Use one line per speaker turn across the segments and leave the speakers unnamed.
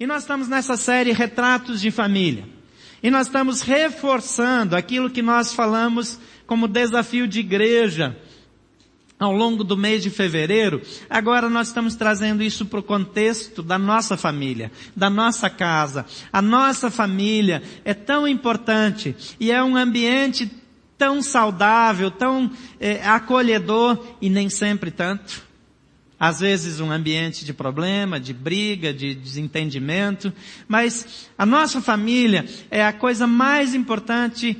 E nós estamos nessa série Retratos de Família. E nós estamos reforçando aquilo que nós falamos como desafio de igreja ao longo do mês de fevereiro. Agora nós estamos trazendo isso para o contexto da nossa família, da nossa casa. A nossa família é tão importante e é um ambiente tão saudável, tão é, acolhedor e nem sempre tanto. Às vezes um ambiente de problema, de briga, de desentendimento, mas a nossa família é a coisa mais importante,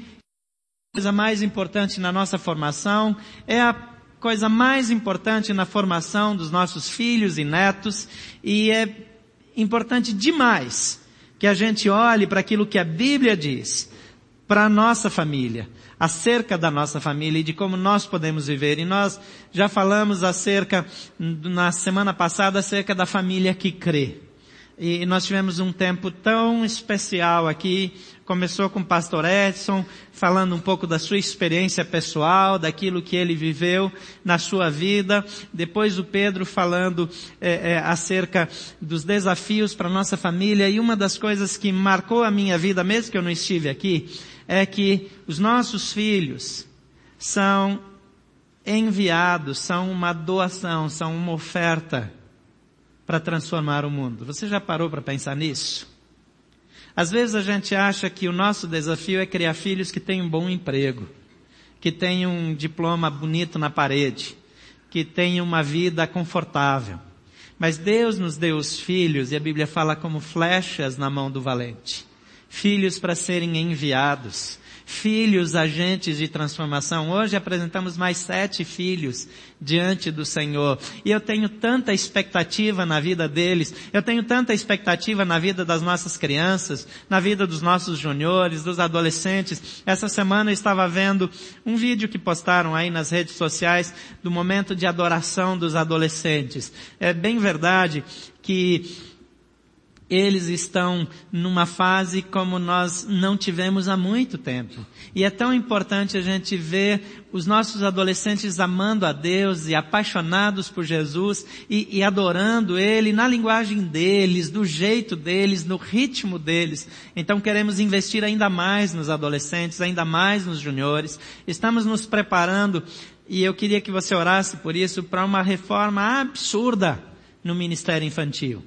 a coisa mais importante na nossa formação, é a coisa mais importante na formação dos nossos filhos e netos, e é importante demais que a gente olhe para aquilo que a Bíblia diz para a nossa família, acerca da nossa família e de como nós podemos viver. E nós já falamos acerca, na semana passada, acerca da família que crê. E nós tivemos um tempo tão especial aqui. Começou com o pastor Edson, falando um pouco da sua experiência pessoal, daquilo que ele viveu na sua vida. Depois o Pedro falando é, é, acerca dos desafios para nossa família. E uma das coisas que marcou a minha vida, mesmo que eu não estive aqui, é que os nossos filhos são enviados, são uma doação, são uma oferta para transformar o mundo. Você já parou para pensar nisso? Às vezes a gente acha que o nosso desafio é criar filhos que tenham um bom emprego, que tenham um diploma bonito na parede, que tenham uma vida confortável. Mas Deus nos deu os filhos e a Bíblia fala como flechas na mão do valente filhos para serem enviados, filhos agentes de transformação. Hoje apresentamos mais sete filhos diante do Senhor. E eu tenho tanta expectativa na vida deles, eu tenho tanta expectativa na vida das nossas crianças, na vida dos nossos juniores, dos adolescentes. Essa semana eu estava vendo um vídeo que postaram aí nas redes sociais do momento de adoração dos adolescentes. É bem verdade que eles estão numa fase como nós não tivemos há muito tempo. E é tão importante a gente ver os nossos adolescentes amando a Deus e apaixonados por Jesus e, e adorando Ele na linguagem deles, do jeito deles, no ritmo deles. Então queremos investir ainda mais nos adolescentes, ainda mais nos juniores. Estamos nos preparando e eu queria que você orasse por isso para uma reforma absurda no ministério infantil.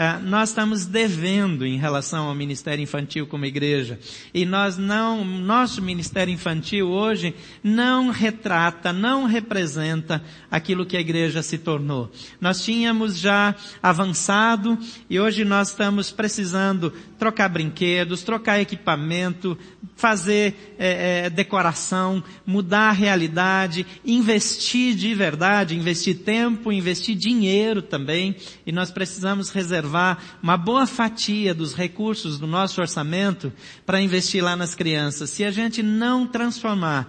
É, nós estamos devendo em relação ao ministério infantil como igreja. E nós não, nosso ministério infantil hoje não retrata, não representa aquilo que a igreja se tornou. Nós tínhamos já avançado e hoje nós estamos precisando trocar brinquedos, trocar equipamento, fazer é, é, decoração, mudar a realidade, investir de verdade, investir tempo, investir dinheiro também. E nós precisamos reservar reservar uma boa fatia dos recursos do nosso orçamento para investir lá nas crianças. Se a gente não transformar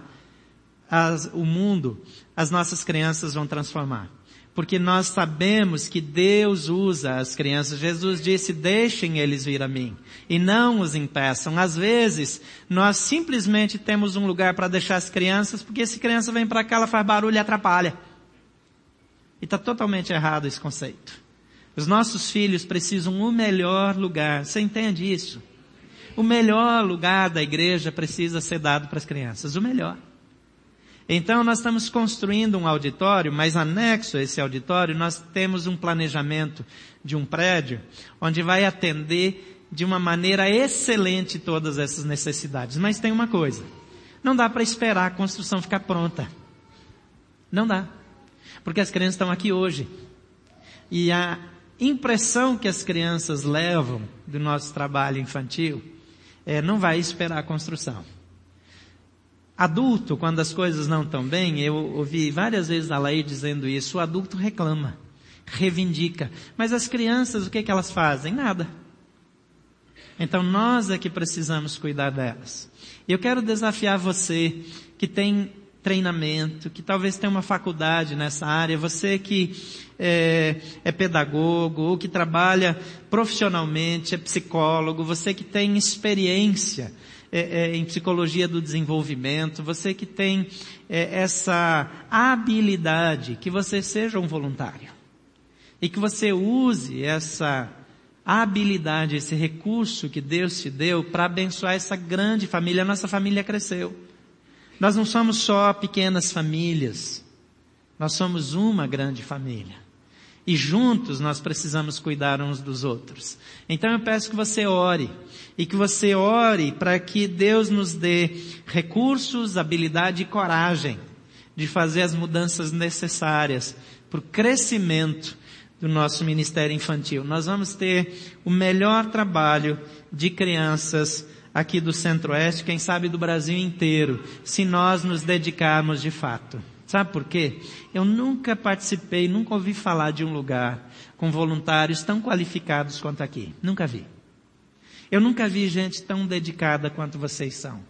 as, o mundo, as nossas crianças vão transformar. Porque nós sabemos que Deus usa as crianças. Jesus disse, deixem eles vir a mim. E não os impeçam. Às vezes, nós simplesmente temos um lugar para deixar as crianças, porque se criança vem para cá, ela faz barulho e atrapalha. E está totalmente errado esse conceito. Os nossos filhos precisam o melhor lugar. Você entende isso? O melhor lugar da igreja precisa ser dado para as crianças. O melhor. Então nós estamos construindo um auditório, mas anexo a esse auditório nós temos um planejamento de um prédio onde vai atender de uma maneira excelente todas essas necessidades. Mas tem uma coisa. Não dá para esperar a construção ficar pronta. Não dá. Porque as crianças estão aqui hoje. E a impressão que as crianças levam do nosso trabalho infantil é, não vai esperar a construção. Adulto, quando as coisas não estão bem, eu ouvi várias vezes a lei dizendo isso, o adulto reclama, reivindica. Mas as crianças, o que, que elas fazem? Nada. Então nós é que precisamos cuidar delas. Eu quero desafiar você que tem treinamento, que talvez tenha uma faculdade nessa área, você que é, é, pedagogo ou que trabalha profissionalmente, é psicólogo, você que tem experiência é, é, em psicologia do desenvolvimento, você que tem essa habilidade, que você seja um voluntário. E que você use essa habilidade, esse recurso que Deus te deu para abençoar essa grande família. A nossa família cresceu. Nós não somos só pequenas famílias. Nós somos uma grande família. E juntos nós precisamos cuidar uns dos outros. Então eu peço que você ore. E que você ore para que Deus nos dê recursos, habilidade e coragem de fazer as mudanças necessárias para o crescimento do nosso ministério infantil. Nós vamos ter o melhor trabalho de crianças aqui do Centro-Oeste, quem sabe do Brasil inteiro, se nós nos dedicarmos de fato. Sabe por quê? Eu nunca participei, nunca ouvi falar de um lugar com voluntários tão qualificados quanto aqui. Nunca vi. Eu nunca vi gente tão dedicada quanto vocês são.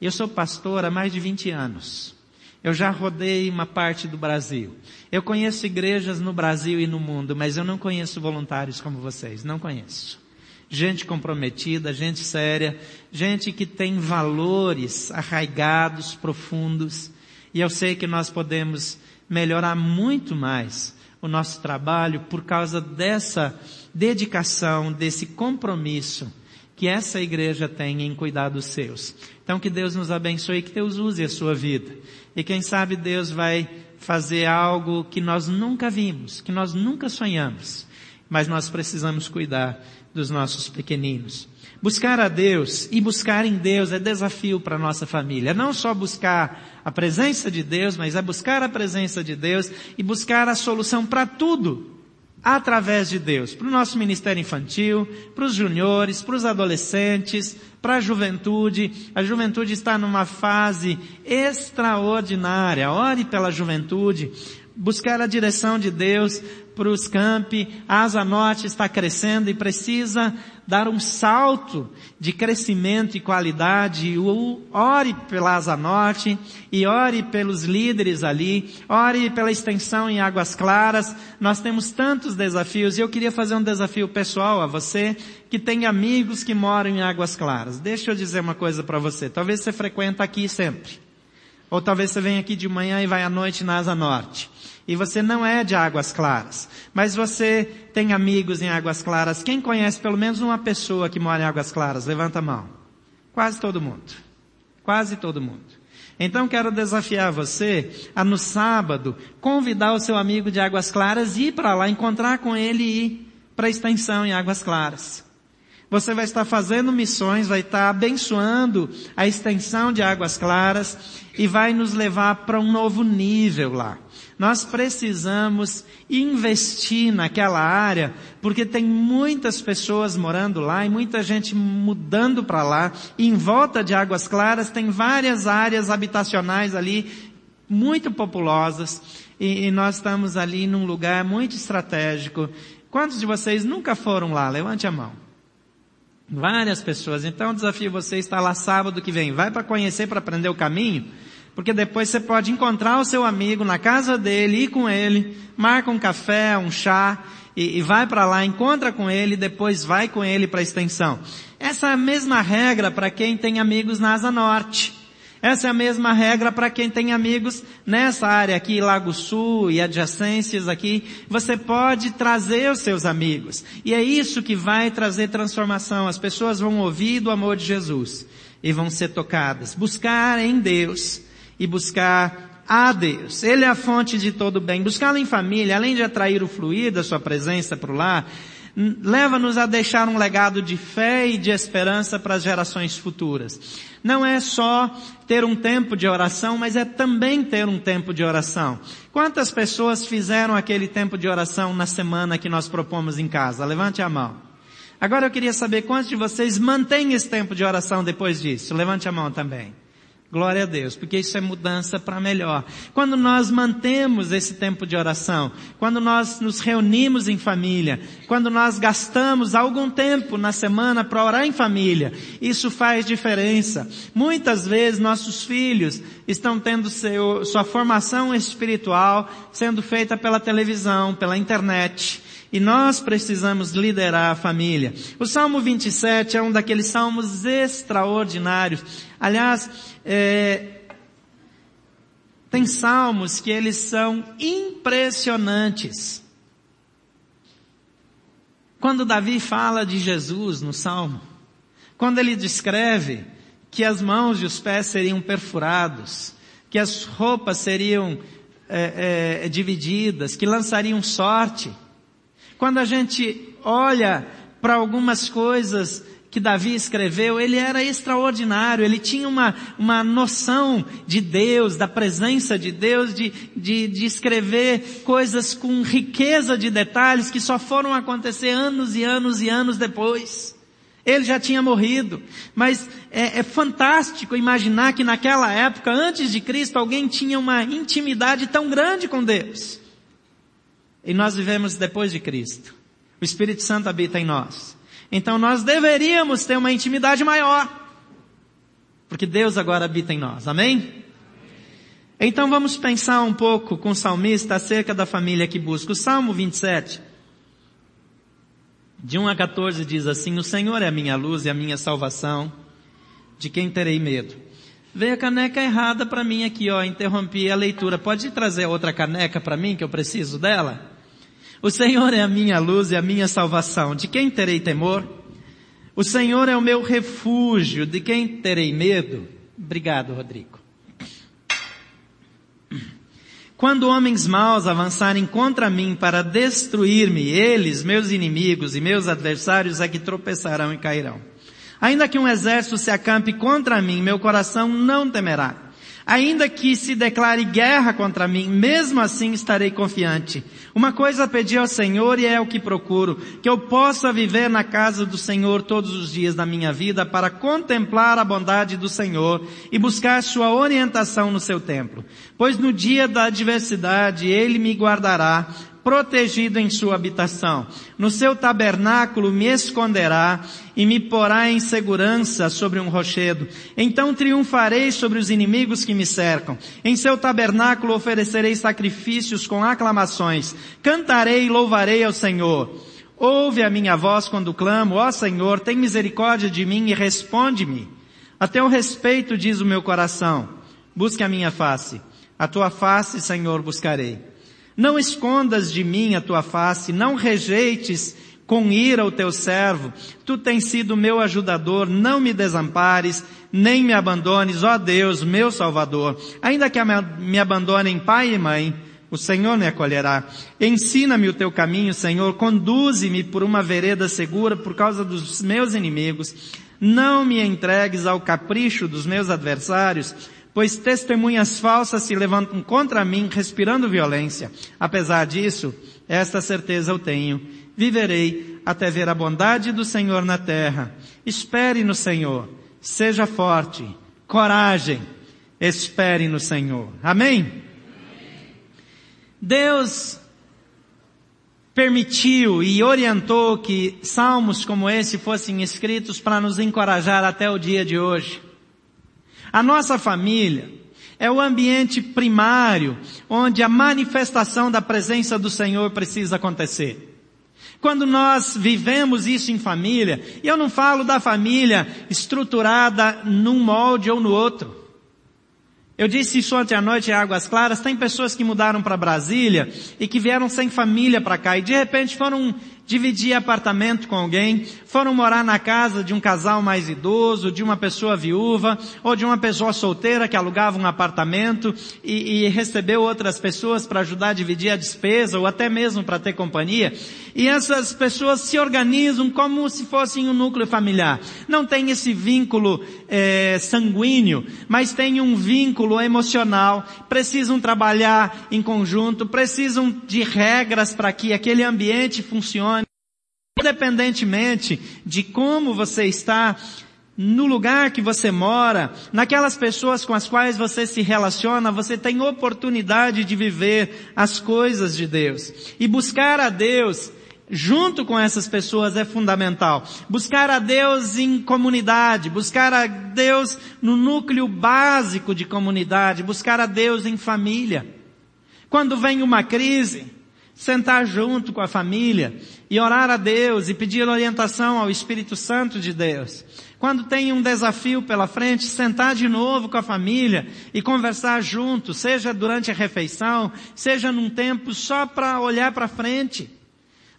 Eu sou pastor há mais de 20 anos. Eu já rodei uma parte do Brasil. Eu conheço igrejas no Brasil e no mundo, mas eu não conheço voluntários como vocês. Não conheço. Gente comprometida, gente séria, gente que tem valores arraigados, profundos. E eu sei que nós podemos melhorar muito mais o nosso trabalho por causa dessa dedicação, desse compromisso que essa igreja tem em cuidar dos seus. Então que Deus nos abençoe que Deus use a sua vida. E quem sabe Deus vai fazer algo que nós nunca vimos, que nós nunca sonhamos. Mas nós precisamos cuidar dos nossos pequeninos. Buscar a Deus e buscar em Deus é desafio para a nossa família. Não só buscar a presença de Deus, mas é buscar a presença de Deus e buscar a solução para tudo através de Deus. Para o nosso ministério infantil, para os juniores, para os adolescentes, para a juventude. A juventude está numa fase extraordinária. Ore pela juventude. Buscar a direção de Deus para os campi. A Asa Norte está crescendo e precisa dar um salto de crescimento e qualidade. Ore pela Asa Norte e ore pelos líderes ali. Ore pela extensão em Águas Claras. Nós temos tantos desafios e eu queria fazer um desafio pessoal a você que tem amigos que moram em Águas Claras. Deixa eu dizer uma coisa para você. Talvez você frequenta aqui sempre. Ou talvez você venha aqui de manhã e vai à noite na Asa Norte e você não é de Águas Claras, mas você tem amigos em Águas Claras, quem conhece pelo menos uma pessoa que mora em Águas Claras? Levanta a mão. Quase todo mundo. Quase todo mundo. Então quero desafiar você a no sábado convidar o seu amigo de Águas Claras e ir para lá, encontrar com ele e ir para a extensão em Águas Claras. Você vai estar fazendo missões, vai estar abençoando a extensão de Águas Claras e vai nos levar para um novo nível lá. Nós precisamos investir naquela área, porque tem muitas pessoas morando lá e muita gente mudando para lá. E em volta de Águas Claras tem várias áreas habitacionais ali muito populosas e, e nós estamos ali num lugar muito estratégico. Quantos de vocês nunca foram lá? Levante a mão. Várias pessoas. Então desafio você está lá sábado que vem. Vai para conhecer, para aprender o caminho porque depois você pode encontrar o seu amigo na casa dele, ir com ele, marca um café, um chá, e, e vai para lá, encontra com ele, depois vai com ele para a extensão. Essa é a mesma regra para quem tem amigos na Asa Norte. Essa é a mesma regra para quem tem amigos nessa área aqui, Lago Sul e adjacências aqui. Você pode trazer os seus amigos. E é isso que vai trazer transformação. As pessoas vão ouvir do amor de Jesus e vão ser tocadas. Buscar em Deus e buscar a Deus. Ele é a fonte de todo bem. Buscá-lo em família, além de atrair o fluir da sua presença para o lar, leva-nos a deixar um legado de fé e de esperança para as gerações futuras. Não é só ter um tempo de oração, mas é também ter um tempo de oração. Quantas pessoas fizeram aquele tempo de oração na semana que nós propomos em casa? Levante a mão. Agora eu queria saber quantos de vocês mantêm esse tempo de oração depois disso. Levante a mão também. Glória a Deus, porque isso é mudança para melhor. Quando nós mantemos esse tempo de oração, quando nós nos reunimos em família, quando nós gastamos algum tempo na semana para orar em família, isso faz diferença. Muitas vezes nossos filhos estão tendo seu, sua formação espiritual sendo feita pela televisão, pela internet. E nós precisamos liderar a família. O Salmo 27 é um daqueles salmos extraordinários. Aliás, é, tem salmos que eles são impressionantes. Quando Davi fala de Jesus no Salmo, quando ele descreve que as mãos e os pés seriam perfurados, que as roupas seriam é, é, divididas, que lançariam sorte. Quando a gente olha para algumas coisas que Davi escreveu, ele era extraordinário, ele tinha uma, uma noção de Deus, da presença de Deus, de, de, de escrever coisas com riqueza de detalhes que só foram acontecer anos e anos e anos depois. Ele já tinha morrido. Mas é, é, fantástico imaginar que naquela época, antes de Cristo, alguém tinha uma intimidade tão grande com Deus. E nós vivemos depois de Cristo. O Espírito Santo habita em nós. Então nós deveríamos ter uma intimidade maior. Porque Deus agora habita em nós. Amém? Então vamos pensar um pouco com o salmista acerca da família que busca. O Salmo 27, de 1 a 14 diz assim, o Senhor é a minha luz e a minha salvação, de quem terei medo? Veio a caneca errada para mim aqui, ó, interrompi a leitura. Pode trazer outra caneca para mim que eu preciso dela? O Senhor é a minha luz e a minha salvação. De quem terei temor? O Senhor é o meu refúgio. De quem terei medo? Obrigado, Rodrigo. Quando homens maus avançarem contra mim para destruir-me, eles, meus inimigos e meus adversários, é que tropeçarão e cairão. Ainda que um exército se acampe contra mim, meu coração não temerá. Ainda que se declare guerra contra mim, mesmo assim estarei confiante. Uma coisa pedi ao Senhor e é o que procuro, que eu possa viver na casa do Senhor todos os dias da minha vida para contemplar a bondade do Senhor e buscar sua orientação no seu templo. Pois no dia da adversidade ele me guardará protegido em sua habitação. No seu tabernáculo me esconderá e me porá em segurança sobre um rochedo. Então triunfarei sobre os inimigos que me cercam. Em seu tabernáculo oferecerei sacrifícios com aclamações. Cantarei e louvarei ao Senhor. Ouve a minha voz quando clamo, ó Senhor, tem misericórdia de mim e responde-me. A teu respeito diz o meu coração, busque a minha face. A tua face, Senhor, buscarei. Não escondas de mim a tua face, não rejeites com ira o teu servo. Tu tens sido meu ajudador, não me desampares, nem me abandones, ó Deus, meu Salvador. Ainda que me abandonem pai e mãe, o Senhor me acolherá. Ensina-me o teu caminho, Senhor, conduze-me por uma vereda segura por causa dos meus inimigos. Não me entregues ao capricho dos meus adversários, pois testemunhas falsas se levantam contra mim, respirando violência. Apesar disso, esta certeza eu tenho. Viverei até ver a bondade do Senhor na terra. Espere no Senhor. Seja forte. Coragem. Espere no Senhor. Amém? Deus permitiu e orientou que salmos como esse fossem escritos para nos encorajar até o dia de hoje. A nossa família é o ambiente primário onde a manifestação da presença do Senhor precisa acontecer. Quando nós vivemos isso em família, e eu não falo da família estruturada num molde ou no outro. Eu disse isso ontem à noite em Águas Claras, tem pessoas que mudaram para Brasília e que vieram sem família para cá e de repente foram dividir apartamento com alguém, foram morar na casa de um casal mais idoso, de uma pessoa viúva, ou de uma pessoa solteira que alugava um apartamento e, e recebeu outras pessoas para ajudar a dividir a despesa, ou até mesmo para ter companhia. E essas pessoas se organizam como se fossem um núcleo familiar. Não tem esse vínculo é, sanguíneo, mas tem um vínculo emocional. Precisam trabalhar em conjunto, precisam de regras para que aquele ambiente funcione Independentemente de como você está no lugar que você mora, naquelas pessoas com as quais você se relaciona, você tem oportunidade de viver as coisas de Deus. E buscar a Deus junto com essas pessoas é fundamental. Buscar a Deus em comunidade, buscar a Deus no núcleo básico de comunidade, buscar a Deus em família. Quando vem uma crise, sentar junto com a família e orar a Deus e pedir orientação ao Espírito Santo de Deus. Quando tem um desafio pela frente, sentar de novo com a família e conversar junto, seja durante a refeição, seja num tempo só para olhar para frente.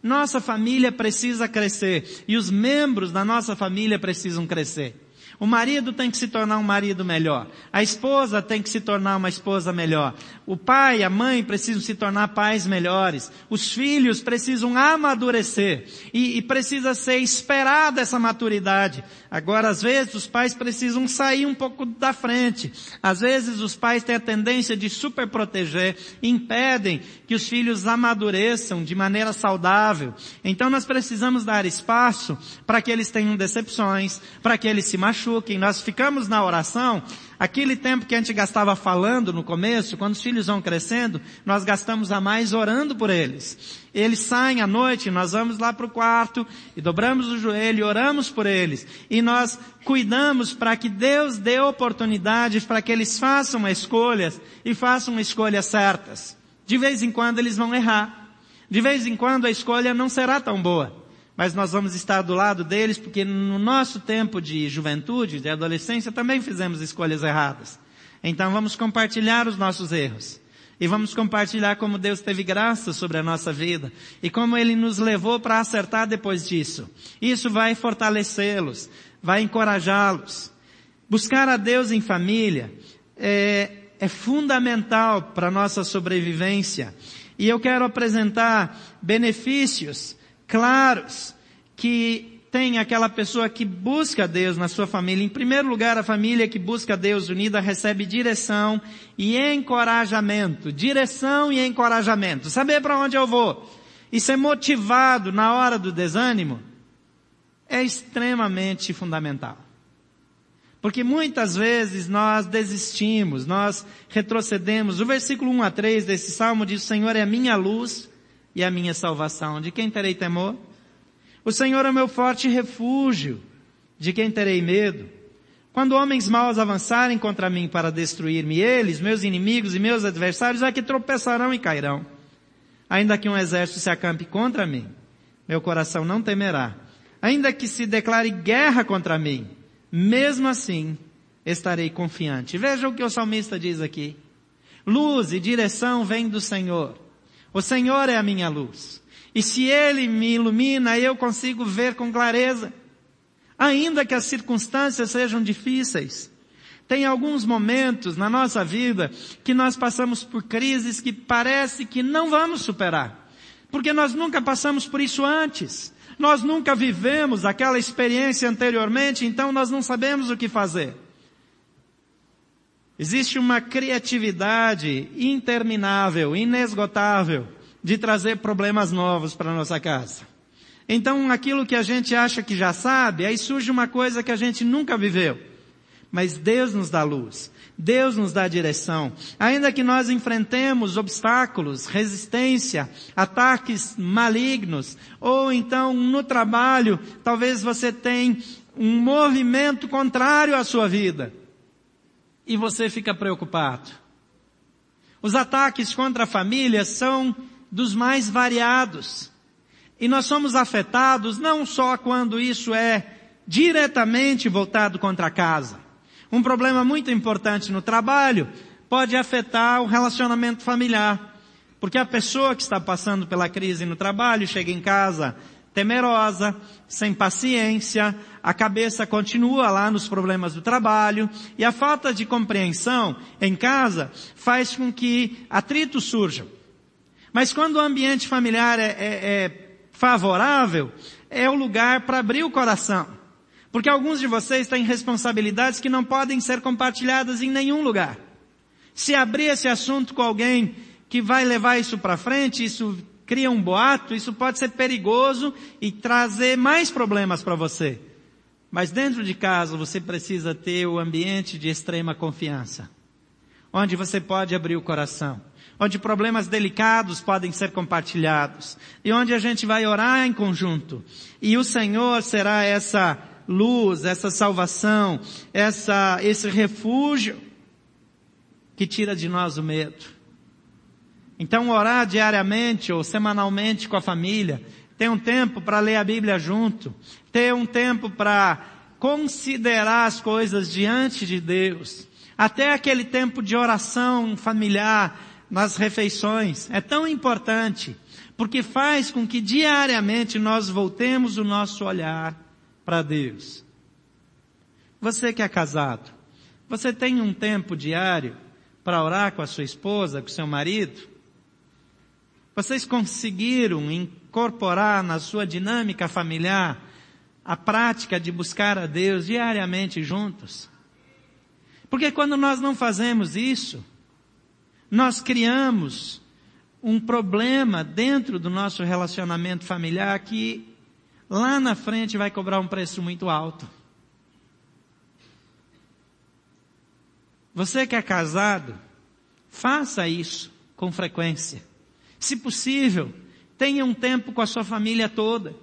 Nossa família precisa crescer e os membros da nossa família precisam crescer. O marido tem que se tornar um marido melhor. A esposa tem que se tornar uma esposa melhor. O pai, a mãe precisam se tornar pais melhores. Os filhos precisam amadurecer. E, e precisa ser esperada essa maturidade. Agora, às vezes, os pais precisam sair um pouco da frente. Às vezes, os pais têm a tendência de super proteger, impedem que os filhos amadureçam de maneira saudável. Então, nós precisamos dar espaço para que eles tenham decepções, para que eles se machuquem. Nós ficamos na oração, aquele tempo que a gente gastava falando no começo, quando os filhos vão crescendo, nós gastamos a mais orando por eles. Eles saem à noite, nós vamos lá para o quarto e dobramos o joelho e oramos por eles. E nós cuidamos para que Deus dê oportunidades para que eles façam escolhas e façam escolhas certas. De vez em quando eles vão errar. De vez em quando a escolha não será tão boa mas nós vamos estar do lado deles porque no nosso tempo de juventude, de adolescência, também fizemos escolhas erradas. Então vamos compartilhar os nossos erros. E vamos compartilhar como Deus teve graça sobre a nossa vida e como Ele nos levou para acertar depois disso. Isso vai fortalecê-los, vai encorajá-los. Buscar a Deus em família é, é fundamental para a nossa sobrevivência. E eu quero apresentar benefícios claros que tem aquela pessoa que busca Deus na sua família. Em primeiro lugar, a família que busca Deus unida recebe direção e encorajamento. Direção e encorajamento. Saber para onde eu vou e ser motivado na hora do desânimo é extremamente fundamental. Porque muitas vezes nós desistimos, nós retrocedemos. O versículo 1 a 3 desse salmo diz, Senhor é a minha luz e a minha salvação. De quem terei temor? O Senhor é meu forte refúgio. De quem terei medo? Quando homens maus avançarem contra mim para destruir-me, eles, meus inimigos e meus adversários, é que tropeçarão e cairão. Ainda que um exército se acampe contra mim, meu coração não temerá. Ainda que se declare guerra contra mim, mesmo assim estarei confiante. Veja o que o salmista diz aqui. Luz e direção vêm do Senhor. O Senhor é a minha luz. E se Ele me ilumina, eu consigo ver com clareza. Ainda que as circunstâncias sejam difíceis. Tem alguns momentos na nossa vida que nós passamos por crises que parece que não vamos superar. Porque nós nunca passamos por isso antes. Nós nunca vivemos aquela experiência anteriormente, então nós não sabemos o que fazer. Existe uma criatividade interminável, inesgotável, de trazer problemas novos para nossa casa. Então, aquilo que a gente acha que já sabe, aí surge uma coisa que a gente nunca viveu. Mas Deus nos dá luz. Deus nos dá direção. Ainda que nós enfrentemos obstáculos, resistência, ataques malignos, ou então no trabalho, talvez você tenha um movimento contrário à sua vida e você fica preocupado. Os ataques contra a família são dos mais variados. E nós somos afetados não só quando isso é diretamente voltado contra a casa. Um problema muito importante no trabalho pode afetar o relacionamento familiar. Porque a pessoa que está passando pela crise no trabalho chega em casa temerosa, sem paciência, a cabeça continua lá nos problemas do trabalho e a falta de compreensão em casa faz com que atritos surjam. Mas quando o ambiente familiar é, é, é favorável, é o lugar para abrir o coração. Porque alguns de vocês têm responsabilidades que não podem ser compartilhadas em nenhum lugar. Se abrir esse assunto com alguém que vai levar isso para frente, isso cria um boato, isso pode ser perigoso e trazer mais problemas para você. Mas dentro de casa você precisa ter o ambiente de extrema confiança, onde você pode abrir o coração, onde problemas delicados podem ser compartilhados e onde a gente vai orar em conjunto. E o Senhor será essa luz, essa salvação, essa, esse refúgio que tira de nós o medo. Então orar diariamente ou semanalmente com a família, ter um tempo para ler a Bíblia junto, ter um tempo para considerar as coisas diante de Deus, até aquele tempo de oração familiar nas refeições, é tão importante, porque faz com que diariamente nós voltemos o nosso olhar para Deus. Você que é casado, você tem um tempo diário para orar com a sua esposa, com o seu marido? Vocês conseguiram incorporar na sua dinâmica familiar a prática de buscar a Deus diariamente juntos? Porque quando nós não fazemos isso, nós criamos um problema dentro do nosso relacionamento familiar que lá na frente vai cobrar um preço muito alto. Você que é casado, faça isso com frequência. Se possível, tenha um tempo com a sua família toda.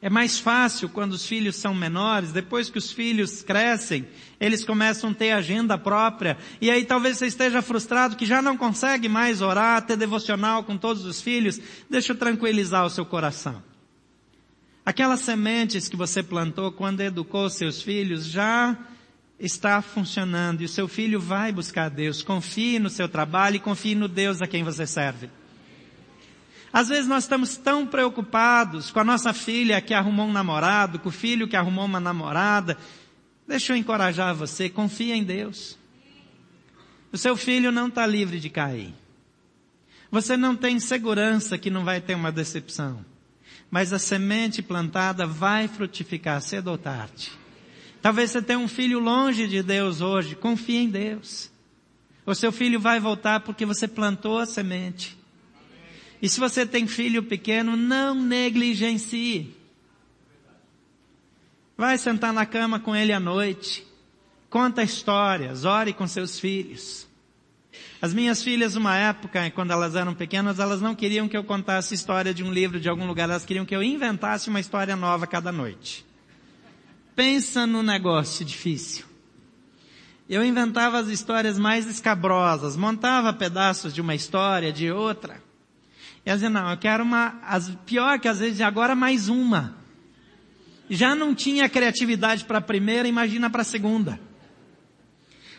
É mais fácil quando os filhos são menores, depois que os filhos crescem, eles começam a ter agenda própria, e aí talvez você esteja frustrado que já não consegue mais orar, ter devocional com todos os filhos. Deixa eu tranquilizar o seu coração. Aquelas sementes que você plantou quando educou seus filhos já está funcionando e o seu filho vai buscar Deus. Confie no seu trabalho e confie no Deus a quem você serve. Às vezes nós estamos tão preocupados com a nossa filha que arrumou um namorado, com o filho que arrumou uma namorada. Deixa eu encorajar você, confia em Deus. O seu filho não está livre de cair. Você não tem segurança que não vai ter uma decepção. Mas a semente plantada vai frutificar cedo ou tarde. Talvez você tenha um filho longe de Deus hoje. Confie em Deus. O seu filho vai voltar porque você plantou a semente. E se você tem filho pequeno, não negligencie. Vai sentar na cama com ele à noite. Conta histórias, ore com seus filhos. As minhas filhas, uma época, quando elas eram pequenas, elas não queriam que eu contasse história de um livro de algum lugar, elas queriam que eu inventasse uma história nova cada noite. Pensa no negócio difícil. Eu inventava as histórias mais escabrosas, montava pedaços de uma história, de outra. E ela dizia, não, eu quero uma, as, pior que às vezes agora mais uma. Já não tinha criatividade para a primeira, imagina para a segunda.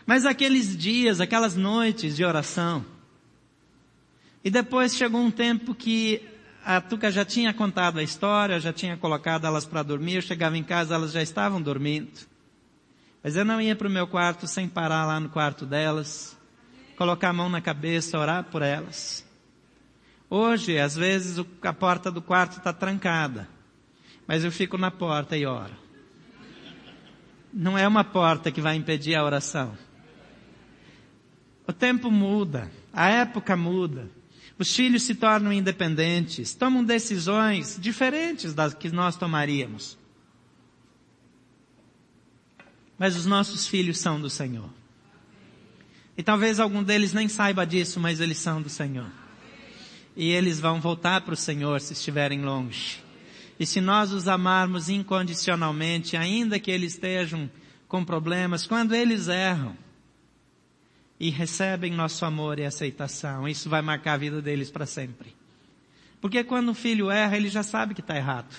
Mas aqueles dias, aquelas noites de oração. E depois chegou um tempo que a Tuca já tinha contado a história, já tinha colocado elas para dormir, eu chegava em casa, elas já estavam dormindo. Mas eu não ia para o meu quarto sem parar lá no quarto delas, colocar a mão na cabeça, orar por elas. Hoje, às vezes, a porta do quarto está trancada. Mas eu fico na porta e oro. Não é uma porta que vai impedir a oração. O tempo muda, a época muda. Os filhos se tornam independentes, tomam decisões diferentes das que nós tomaríamos. Mas os nossos filhos são do Senhor. E talvez algum deles nem saiba disso, mas eles são do Senhor e eles vão voltar para o Senhor se estiverem longe. E se nós os amarmos incondicionalmente, ainda que eles estejam com problemas, quando eles erram e recebem nosso amor e aceitação, isso vai marcar a vida deles para sempre. Porque quando o filho erra, ele já sabe que está errado.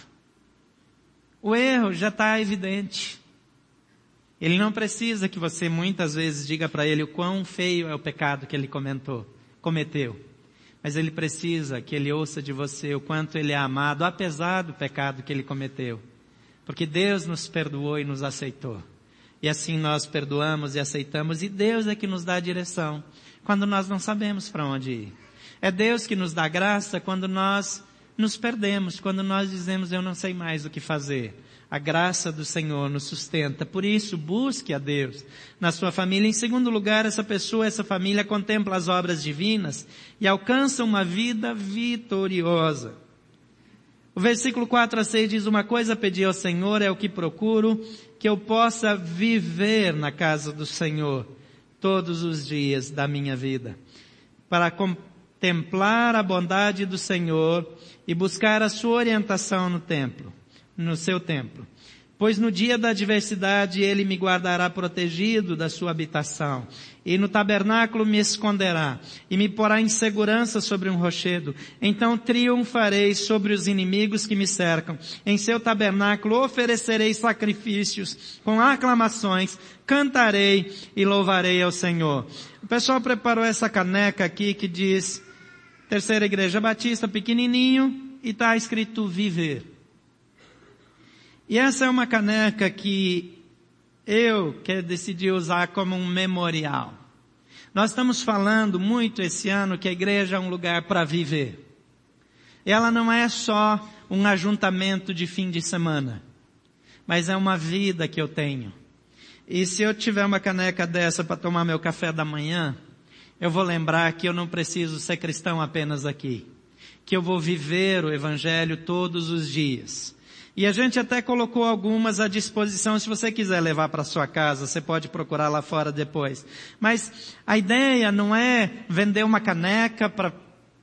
O erro já está evidente. Ele não precisa que você muitas vezes diga para ele o quão feio é o pecado que ele comentou, cometeu. Mas ele precisa que ele ouça de você o quanto ele é amado, apesar do pecado que ele cometeu. Porque Deus nos perdoou e nos aceitou. E assim nós perdoamos e aceitamos, e Deus é que nos dá a direção quando nós não sabemos para onde ir. É Deus que nos dá graça quando nós nos perdemos, quando nós dizemos eu não sei mais o que fazer. A graça do Senhor nos sustenta. Por isso, busque a Deus na sua família. Em segundo lugar, essa pessoa, essa família contempla as obras divinas e alcança uma vida vitoriosa. O versículo 4 a 6 diz, uma coisa pedi ao Senhor, é o que procuro, que eu possa viver na casa do Senhor todos os dias da minha vida, para contemplar a bondade do Senhor e buscar a sua orientação no templo no seu templo. Pois no dia da adversidade ele me guardará protegido da sua habitação. E no tabernáculo me esconderá. E me porá em segurança sobre um rochedo. Então triunfarei sobre os inimigos que me cercam. Em seu tabernáculo oferecerei sacrifícios com aclamações. Cantarei e louvarei ao Senhor. O pessoal preparou essa caneca aqui que diz, Terceira Igreja Batista, pequenininho, e está escrito viver. E essa é uma caneca que eu que decidi usar como um memorial. Nós estamos falando muito esse ano que a igreja é um lugar para viver. Ela não é só um ajuntamento de fim de semana, mas é uma vida que eu tenho. E se eu tiver uma caneca dessa para tomar meu café da manhã, eu vou lembrar que eu não preciso ser cristão apenas aqui. Que eu vou viver o evangelho todos os dias. E a gente até colocou algumas à disposição, se você quiser levar para sua casa, você pode procurar lá fora depois. Mas a ideia não é vender uma caneca para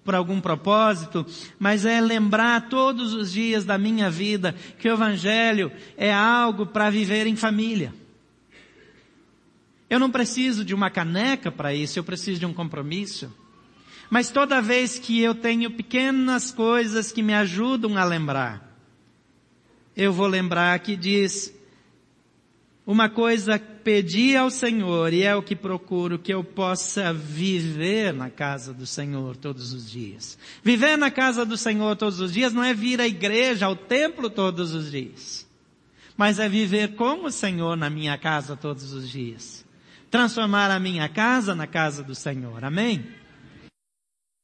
por algum propósito, mas é lembrar todos os dias da minha vida que o Evangelho é algo para viver em família. Eu não preciso de uma caneca para isso, eu preciso de um compromisso. Mas toda vez que eu tenho pequenas coisas que me ajudam a lembrar, eu vou lembrar que diz, uma coisa pedi ao Senhor e é o que procuro que eu possa viver na casa do Senhor todos os dias. Viver na casa do Senhor todos os dias não é vir à igreja, ao templo todos os dias. Mas é viver com o Senhor na minha casa todos os dias. Transformar a minha casa na casa do Senhor. Amém?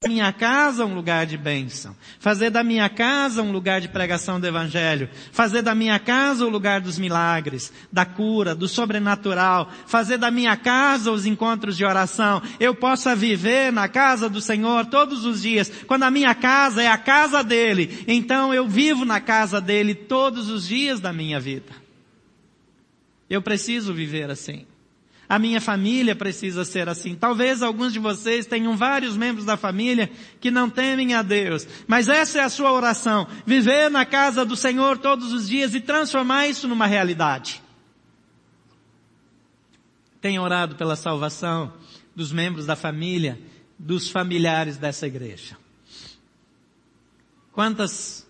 Minha casa um lugar de bênção, fazer da minha casa um lugar de pregação do evangelho, fazer da minha casa o lugar dos milagres, da cura, do sobrenatural, fazer da minha casa os encontros de oração. Eu possa viver na casa do Senhor todos os dias. Quando a minha casa é a casa dele, então eu vivo na casa dele todos os dias da minha vida. Eu preciso viver assim. A minha família precisa ser assim. Talvez alguns de vocês tenham vários membros da família que não temem a Deus. Mas essa é a sua oração. Viver na casa do Senhor todos os dias e transformar isso numa realidade. Tenho orado pela salvação dos membros da família, dos familiares dessa igreja. Quantas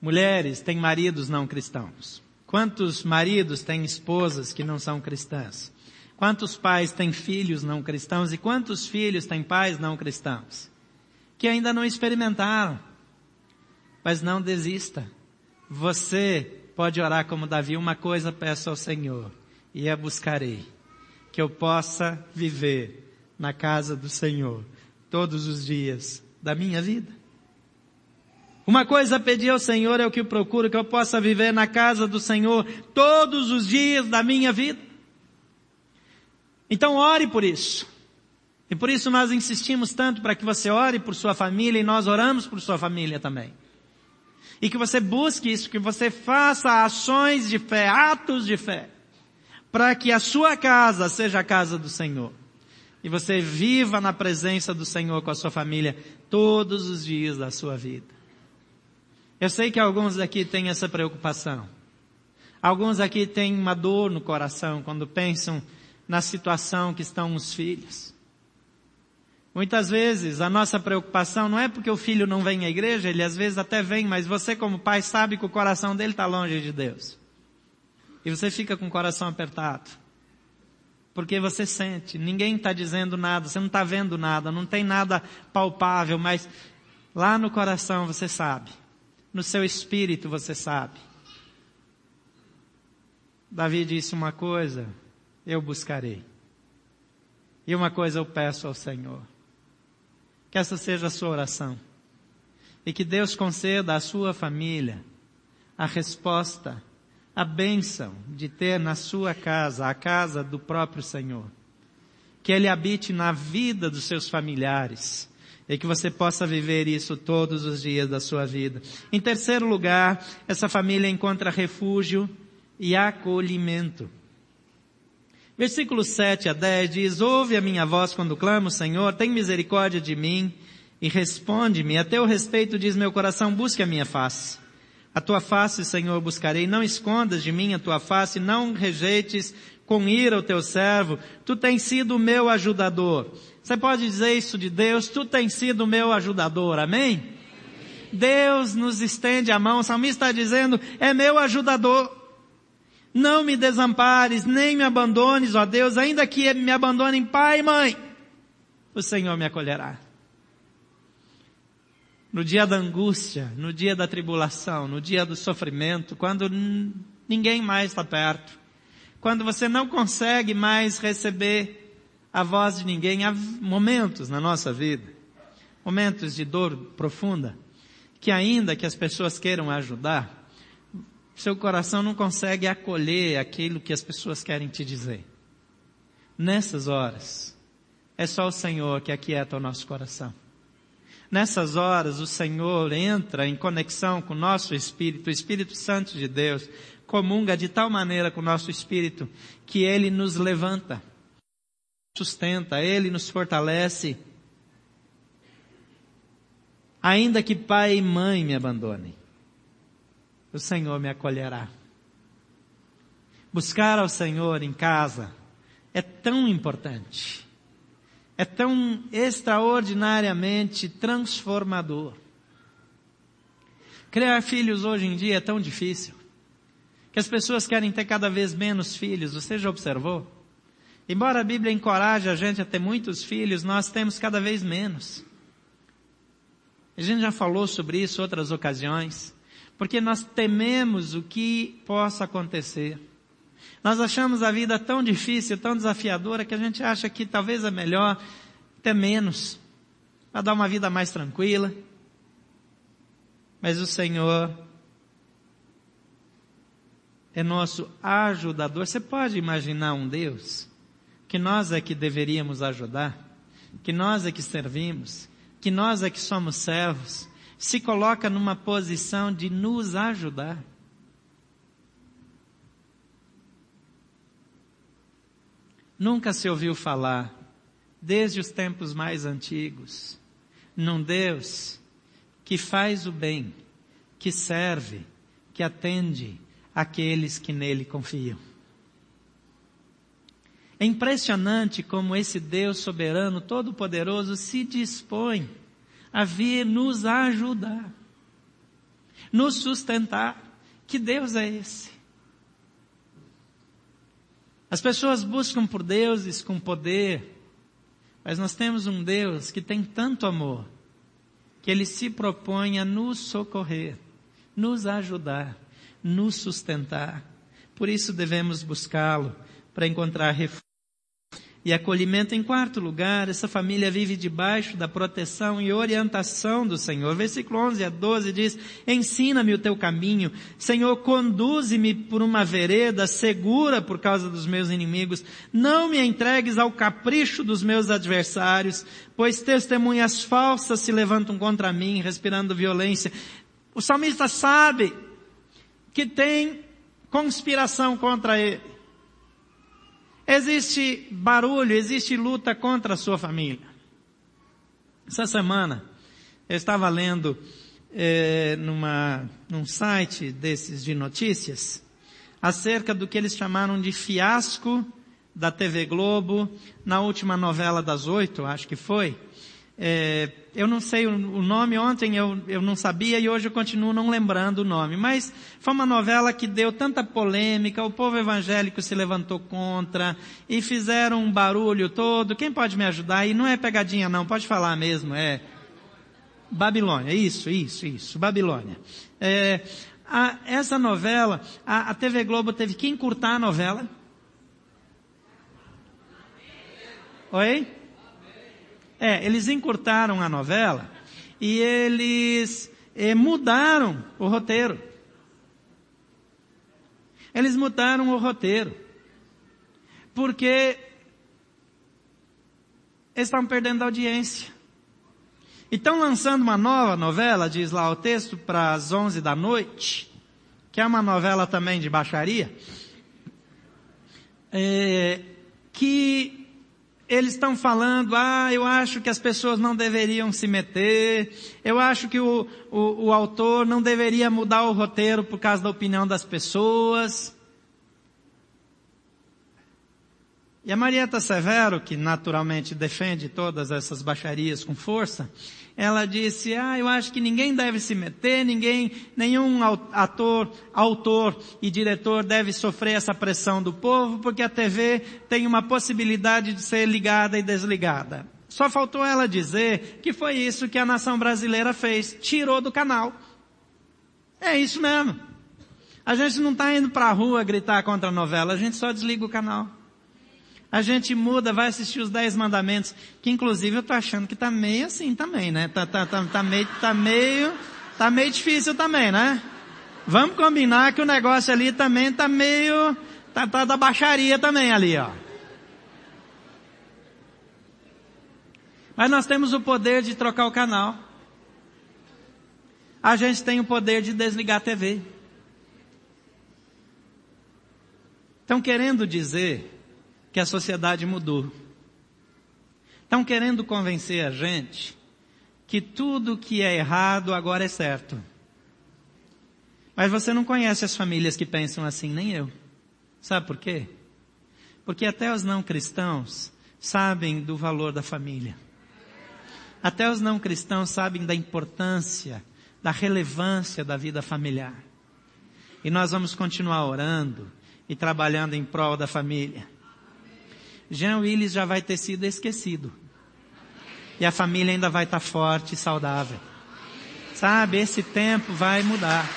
mulheres têm maridos não cristãos? Quantos maridos têm esposas que não são cristãs? Quantos pais têm filhos não cristãos e quantos filhos têm pais não cristãos? Que ainda não experimentaram. Mas não desista. Você pode orar como Davi, uma coisa peço ao Senhor, e a buscarei. Que eu possa viver na casa do Senhor todos os dias da minha vida. Uma coisa pedi ao Senhor é o que eu procuro, que eu possa viver na casa do Senhor todos os dias da minha vida. Então ore por isso. E por isso nós insistimos tanto para que você ore por sua família e nós oramos por sua família também. E que você busque isso, que você faça ações de fé, atos de fé, para que a sua casa seja a casa do Senhor. E você viva na presença do Senhor com a sua família todos os dias da sua vida. Eu sei que alguns aqui têm essa preocupação. Alguns aqui têm uma dor no coração quando pensam na situação que estão os filhos. Muitas vezes a nossa preocupação não é porque o filho não vem à igreja, ele às vezes até vem, mas você como pai sabe que o coração dele está longe de Deus. E você fica com o coração apertado. Porque você sente, ninguém está dizendo nada, você não está vendo nada, não tem nada palpável, mas lá no coração você sabe. No seu espírito você sabe. Davi disse uma coisa, eu buscarei. E uma coisa eu peço ao Senhor. Que essa seja a sua oração. E que Deus conceda à sua família a resposta, a bênção de ter na sua casa, a casa do próprio Senhor. Que Ele habite na vida dos seus familiares. E que você possa viver isso todos os dias da sua vida. Em terceiro lugar, essa família encontra refúgio e acolhimento. Versículo 7 a 10 diz, ouve a minha voz quando clamo, Senhor, tem misericórdia de mim e responde-me. A teu respeito diz meu coração, busque a minha face. A tua face, Senhor, buscarei. Não escondas de mim a tua face, não rejeites com ira o teu servo. Tu tens sido o meu ajudador. Você pode dizer isso de Deus? Tu tens sido o meu ajudador. Amém? Deus nos estende a mão. O salmista está dizendo, é meu ajudador. Não me desampares, nem me abandones, ó Deus, ainda que me abandonem pai e mãe, o Senhor me acolherá. no dia da angústia, no dia da tribulação, no dia do sofrimento, quando ninguém mais está perto, quando você não consegue mais receber a voz de ninguém, há momentos na nossa vida, momentos de dor profunda, que ainda que as pessoas queiram ajudar, seu coração não consegue acolher aquilo que as pessoas querem te dizer. Nessas horas, é só o Senhor que aquieta o nosso coração. Nessas horas, o Senhor entra em conexão com o nosso espírito, o Espírito Santo de Deus, comunga de tal maneira com o nosso espírito que ele nos levanta, sustenta, ele nos fortalece. Ainda que pai e mãe me abandonem, o Senhor me acolherá. Buscar ao Senhor em casa é tão importante, é tão extraordinariamente transformador. Criar filhos hoje em dia é tão difícil, que as pessoas querem ter cada vez menos filhos, você já observou? Embora a Bíblia encoraje a gente a ter muitos filhos, nós temos cada vez menos. A gente já falou sobre isso outras ocasiões porque nós tememos o que possa acontecer. Nós achamos a vida tão difícil, tão desafiadora, que a gente acha que talvez é melhor ter menos, para dar uma vida mais tranquila. Mas o Senhor é nosso ajudador. Você pode imaginar um Deus que nós é que deveríamos ajudar, que nós é que servimos, que nós é que somos servos, se coloca numa posição de nos ajudar. Nunca se ouviu falar, desde os tempos mais antigos, num Deus que faz o bem, que serve, que atende aqueles que nele confiam. É impressionante como esse Deus soberano, todo-poderoso, se dispõe a vir nos ajudar, nos sustentar. Que Deus é esse? As pessoas buscam por deuses com poder, mas nós temos um Deus que tem tanto amor, que Ele se propõe a nos socorrer, nos ajudar, nos sustentar. Por isso devemos buscá-lo para encontrar refúgio e acolhimento. Em quarto lugar, essa família vive debaixo da proteção e orientação do Senhor. Versículo 11 a 12 diz, ensina-me o teu caminho. Senhor, conduze-me por uma vereda segura por causa dos meus inimigos. Não me entregues ao capricho dos meus adversários, pois testemunhas falsas se levantam contra mim, respirando violência. O salmista sabe que tem conspiração contra ele. Existe barulho, existe luta contra a sua família. Essa semana, eu estava lendo é, numa, num site desses de notícias acerca do que eles chamaram de fiasco da TV Globo na última novela das oito, acho que foi, é, eu não sei o, nome, ontem eu, eu não sabia e hoje eu continuo não lembrando o nome, mas foi uma novela que deu tanta polêmica, o povo evangélico se levantou contra e fizeram um barulho todo. Quem pode me ajudar? E não é pegadinha não, pode falar mesmo, é Babilônia, isso, isso, isso, Babilônia. É, a, essa novela, a, a TV Globo teve que encurtar a novela. Oi? É, eles encurtaram a novela e eles eh, mudaram o roteiro. Eles mudaram o roteiro. Porque eles estavam perdendo a audiência. E estão lançando uma nova novela, diz lá o texto, para as 11 da noite, que é uma novela também de baixaria, é, que eles estão falando, ah, eu acho que as pessoas não deveriam se meter, eu acho que o, o, o, autor não deveria mudar o roteiro por causa da opinião das pessoas. E a Marieta Severo, que naturalmente defende todas essas baixarias com força, ela disse, ah, eu acho que ninguém deve se meter, ninguém, nenhum ator, autor e diretor deve sofrer essa pressão do povo, porque a TV tem uma possibilidade de ser ligada e desligada. Só faltou ela dizer que foi isso que a nação brasileira fez, tirou do canal. É isso mesmo. A gente não está indo para a rua gritar contra a novela, a gente só desliga o canal. A gente muda, vai assistir os Dez Mandamentos, que inclusive eu tô achando que tá meio assim também, né? Tá, tá, tá, tá meio, tá meio, tá meio difícil também, né? Vamos combinar que o negócio ali também tá meio, tá, tá da baixaria também ali, ó. Mas nós temos o poder de trocar o canal. A gente tem o poder de desligar a TV. Estão querendo dizer que a sociedade mudou. Estão querendo convencer a gente que tudo que é errado agora é certo. Mas você não conhece as famílias que pensam assim, nem eu. Sabe por quê? Porque até os não cristãos sabem do valor da família. Até os não cristãos sabem da importância, da relevância da vida familiar. E nós vamos continuar orando e trabalhando em prol da família. Jean Willis já vai ter sido esquecido. E a família ainda vai estar forte e saudável. Sabe, esse tempo vai mudar.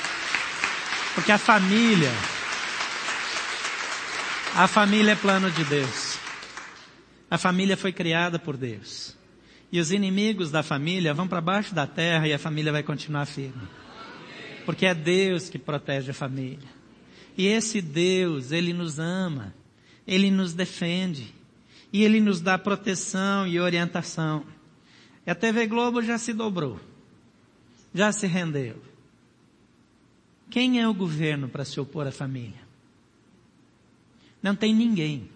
Porque a família, a família é plano de Deus. A família foi criada por Deus. E os inimigos da família vão para baixo da terra e a família vai continuar firme. Porque é Deus que protege a família. E esse Deus, Ele nos ama. Ele nos defende. E Ele nos dá proteção e orientação. E a TV Globo já se dobrou. Já se rendeu. Quem é o governo para se opor à família? Não tem ninguém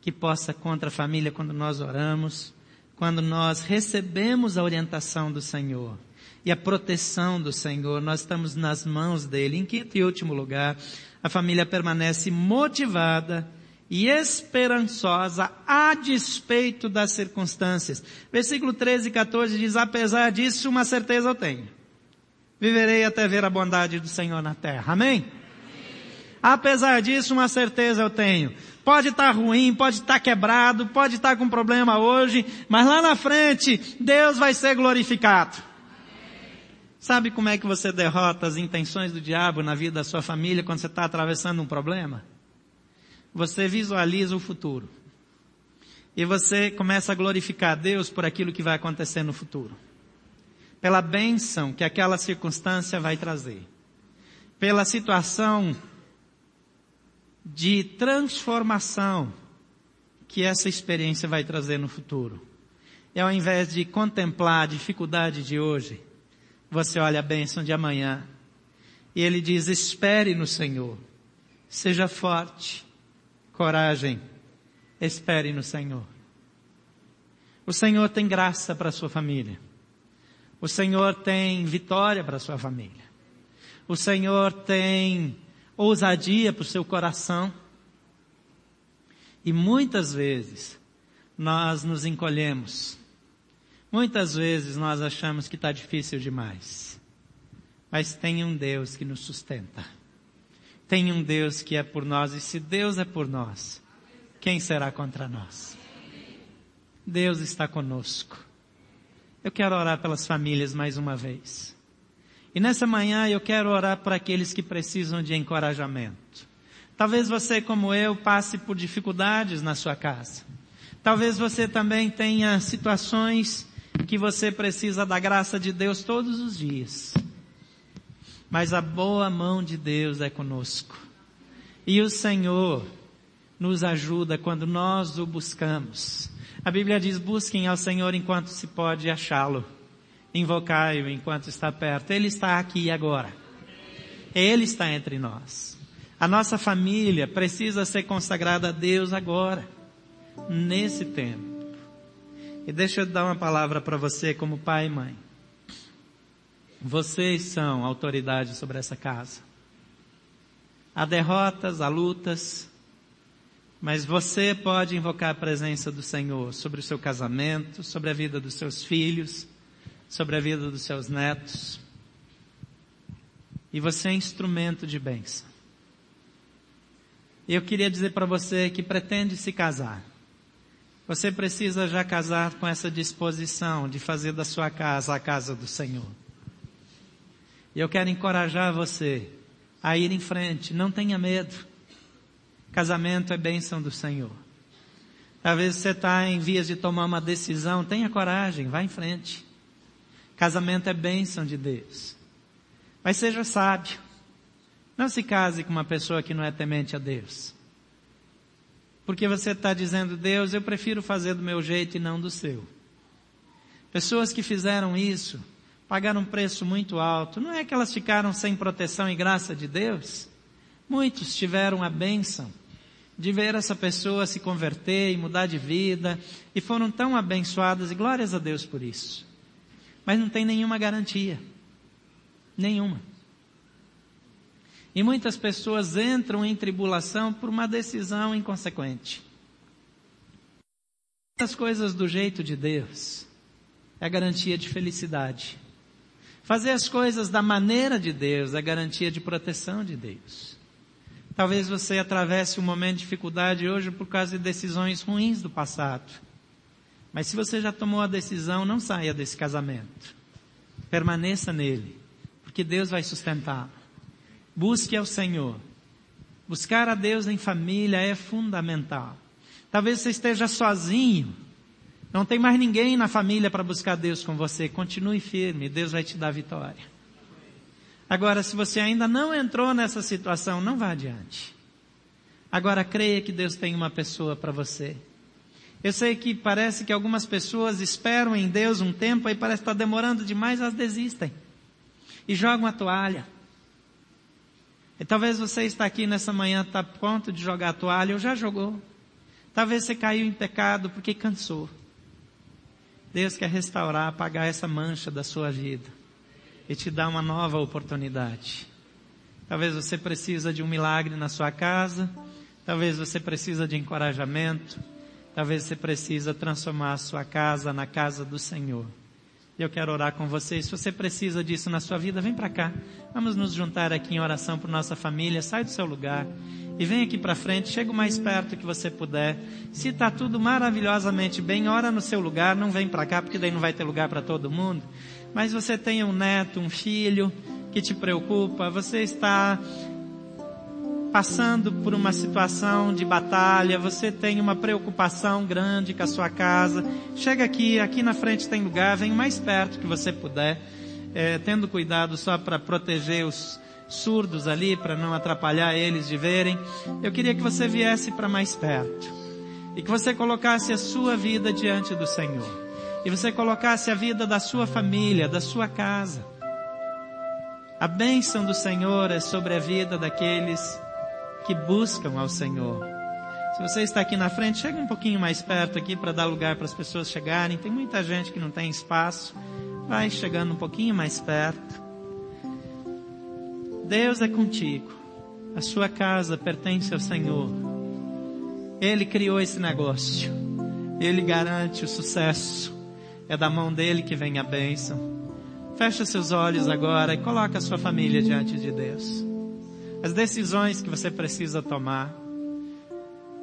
que possa contra a família quando nós oramos, quando nós recebemos a orientação do Senhor e a proteção do Senhor, nós estamos nas mãos dele. Em quinto e último lugar, a família permanece motivada e esperançosa a despeito das circunstâncias. Versículo 13 e 14 diz, apesar disso, uma certeza eu tenho. Viverei até ver a bondade do Senhor na terra. Amém? Apesar disso, uma certeza eu tenho. Pode estar tá ruim, pode estar tá quebrado, pode estar tá com problema hoje, mas lá na frente, Deus vai ser glorificado. Sabe como é que você derrota as intenções do diabo na vida da sua família quando você está atravessando um problema? Você visualiza o futuro. E você começa a glorificar Deus por aquilo que vai acontecer no futuro. Pela bênção que aquela circunstância vai trazer. Pela situação de transformação que essa experiência vai trazer no futuro. E ao invés de contemplar a dificuldade de hoje, você olha a bênção de amanhã. E ele diz, espere no Senhor. Seja forte. Coragem. Espere no Senhor. O Senhor tem graça para a sua família. O Senhor tem vitória para a sua família. O Senhor tem ousadia para o seu coração. E muitas vezes nós nos encolhemos. Muitas vezes nós achamos que está difícil demais. Mas tem um Deus que nos sustenta. Tem um Deus que é por nós. E se Deus é por nós, quem será contra nós? Deus está conosco. Eu quero orar pelas famílias mais uma vez. E nessa manhã eu quero orar para aqueles que precisam de encorajamento. Talvez você, como eu, passe por dificuldades na sua casa. Talvez você também tenha situações que você precisa da graça de Deus todos os dias. Mas a boa mão de Deus é conosco. E o Senhor nos ajuda quando nós o buscamos. A Bíblia diz: busquem ao Senhor enquanto se pode achá-lo invocai-o enquanto está perto. Ele está aqui agora. Ele está entre nós. A nossa família precisa ser consagrada a Deus agora, nesse tempo. E deixa eu dar uma palavra para você como pai e mãe. Vocês são autoridade sobre essa casa. Há derrotas, há lutas, mas você pode invocar a presença do Senhor sobre o seu casamento, sobre a vida dos seus filhos, sobre a vida dos seus netos. E você é instrumento de bênção. Eu queria dizer para você que pretende se casar. Você precisa já casar com essa disposição de fazer da sua casa a casa do Senhor. E eu quero encorajar você a ir em frente, não tenha medo. Casamento é bênção do Senhor. Talvez você está em vias de tomar uma decisão, tenha coragem, vá em frente. Casamento é bênção de Deus. Mas seja sábio. Não se case com uma pessoa que não é temente a Deus. Porque você está dizendo, Deus, eu prefiro fazer do meu jeito e não do seu. Pessoas que fizeram isso, pagaram um preço muito alto. Não é que elas ficaram sem proteção e graça de Deus? Muitos tiveram a bênção de ver essa pessoa se converter e mudar de vida, e foram tão abençoadas, e glórias a Deus por isso. Mas não tem nenhuma garantia. Nenhuma. E muitas pessoas entram em tribulação por uma decisão inconsequente. As coisas do jeito de Deus é a garantia de felicidade. Fazer as coisas da maneira de Deus é garantia de proteção de Deus. Talvez você atravesse um momento de dificuldade hoje por causa de decisões ruins do passado. Mas se você já tomou a decisão, não saia desse casamento. Permaneça nele, porque Deus vai sustentá-lo. Busque ao Senhor. Buscar a Deus em família é fundamental. Talvez você esteja sozinho. Não tem mais ninguém na família para buscar Deus com você. Continue firme, Deus vai te dar vitória. Agora, se você ainda não entrou nessa situação, não vá adiante. Agora, creia que Deus tem uma pessoa para você. Eu sei que parece que algumas pessoas esperam em Deus um tempo e parece que está demorando demais, elas desistem. E jogam a toalha. E talvez você está aqui nessa manhã, está pronto de jogar a toalha, ou já jogou. Talvez você caiu em pecado porque cansou. Deus quer restaurar, apagar essa mancha da sua vida e te dar uma nova oportunidade. Talvez você precisa de um milagre na sua casa, talvez você precisa de encorajamento, talvez você precisa transformar a sua casa na casa do Senhor. Eu quero orar com você. Se você precisa disso na sua vida, vem para cá. Vamos nos juntar aqui em oração por nossa família. Sai do seu lugar e vem aqui para frente. Chega o mais perto que você puder. Se está tudo maravilhosamente bem, ora no seu lugar. Não vem para cá porque daí não vai ter lugar para todo mundo mas você tem um neto, um filho que te preocupa, você está passando por uma situação de batalha, você tem uma preocupação grande com a sua casa, chega aqui, aqui na frente tem lugar, vem o mais perto que você puder, é, tendo cuidado só para proteger os surdos ali, para não atrapalhar eles de verem. Eu queria que você viesse para mais perto e que você colocasse a sua vida diante do Senhor e você colocasse a vida da sua família, da sua casa. A bênção do Senhor é sobre a vida daqueles que buscam ao Senhor. Se você está aqui na frente, chega um pouquinho mais perto aqui para dar lugar para as pessoas chegarem. Tem muita gente que não tem espaço. Vai chegando um pouquinho mais perto. Deus é contigo. A sua casa pertence ao Senhor. Ele criou esse negócio. Ele garante o sucesso. É da mão dele que vem a bênção. Feche seus olhos agora e coloque a sua família diante de Deus. As decisões que você precisa tomar.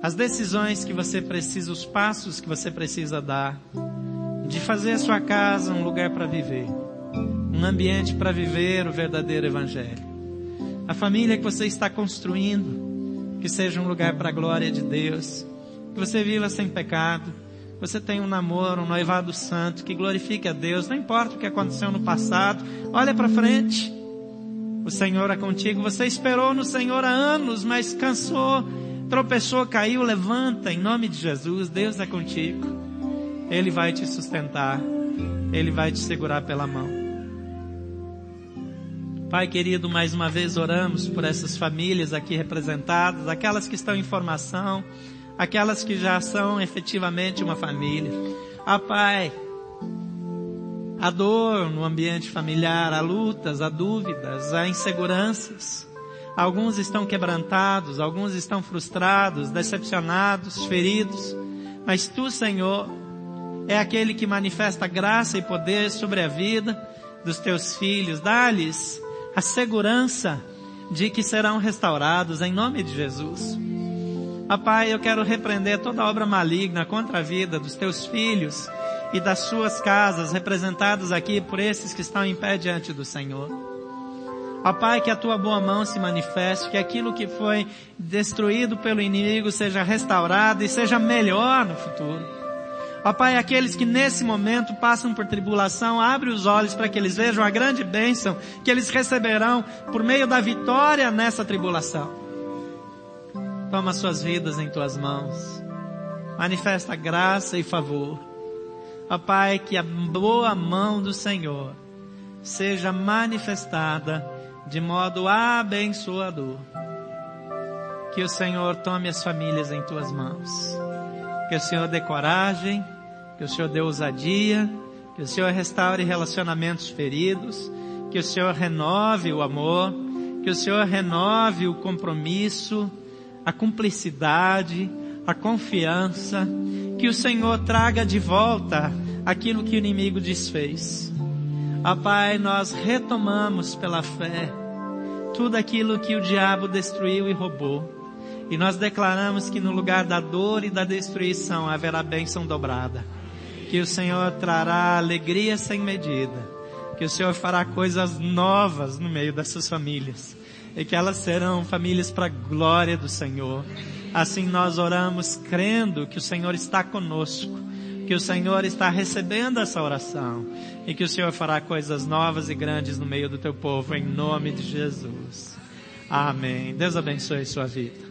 As decisões que você precisa, os passos que você precisa dar. De fazer a sua casa um lugar para viver. Um ambiente para viver o verdadeiro evangelho. A família que você está construindo, que seja um lugar para a glória de Deus. Que você viva sem pecado você tem um namoro, um noivado santo que glorifique a Deus, não importa o que aconteceu no passado, olha para frente. O Senhor é contigo. Você esperou no Senhor há anos, mas cansou, tropeçou, caiu, levanta em nome de Jesus. Deus é contigo. Ele vai te sustentar. Ele vai te segurar pela mão. Pai querido, mais uma vez oramos por essas famílias aqui representadas, aquelas que estão em formação, aquelas que já são efetivamente uma família. Ah, Pai, a dor no ambiente familiar, há lutas, há dúvidas, há inseguranças. Alguns estão quebrantados, alguns estão frustrados, decepcionados, feridos. Mas Tu, Senhor, é aquele que manifesta graça e poder sobre a vida dos Teus filhos. Dá-lhes a segurança de que serão restaurados em nome de Jesus. Ó Pai, eu quero repreender toda obra maligna contra a vida dos teus filhos e das suas casas, representadas aqui por esses que estão em pé diante do Senhor. Ó Pai, que a tua boa mão se manifeste, que aquilo que foi destruído pelo inimigo seja restaurado e seja melhor no futuro. Ó Pai, aqueles que nesse momento passam por tribulação, abre os olhos para que eles vejam a grande bênção que eles receberão por meio da vitória nessa tribulação. Toma suas vidas em tuas mãos. Manifesta graça e favor. Ó Pai, que a boa mão do Senhor seja manifestada de modo abençoador. Que o Senhor tome as famílias em tuas mãos. Que o Senhor dê coragem, que o Senhor dê ousadia, que o Senhor restaure relacionamentos feridos, que o Senhor renove o amor, que o Senhor renove o compromisso, a cumplicidade, a confiança, que o Senhor traga de volta aquilo que o inimigo desfez. Ó Pai, nós retomamos pela fé tudo aquilo que o diabo destruiu e roubou. E nós declaramos que no lugar da dor e da destruição haverá bênção dobrada. Que o Senhor trará alegria sem medida. Que o Senhor fará coisas novas no meio dessas famílias e que elas serão famílias para a glória do Senhor. Assim nós oramos crendo que o Senhor está conosco, que o Senhor está recebendo essa oração e que o Senhor fará coisas novas e grandes no meio do teu povo em nome de Jesus. Amém. Deus abençoe sua vida.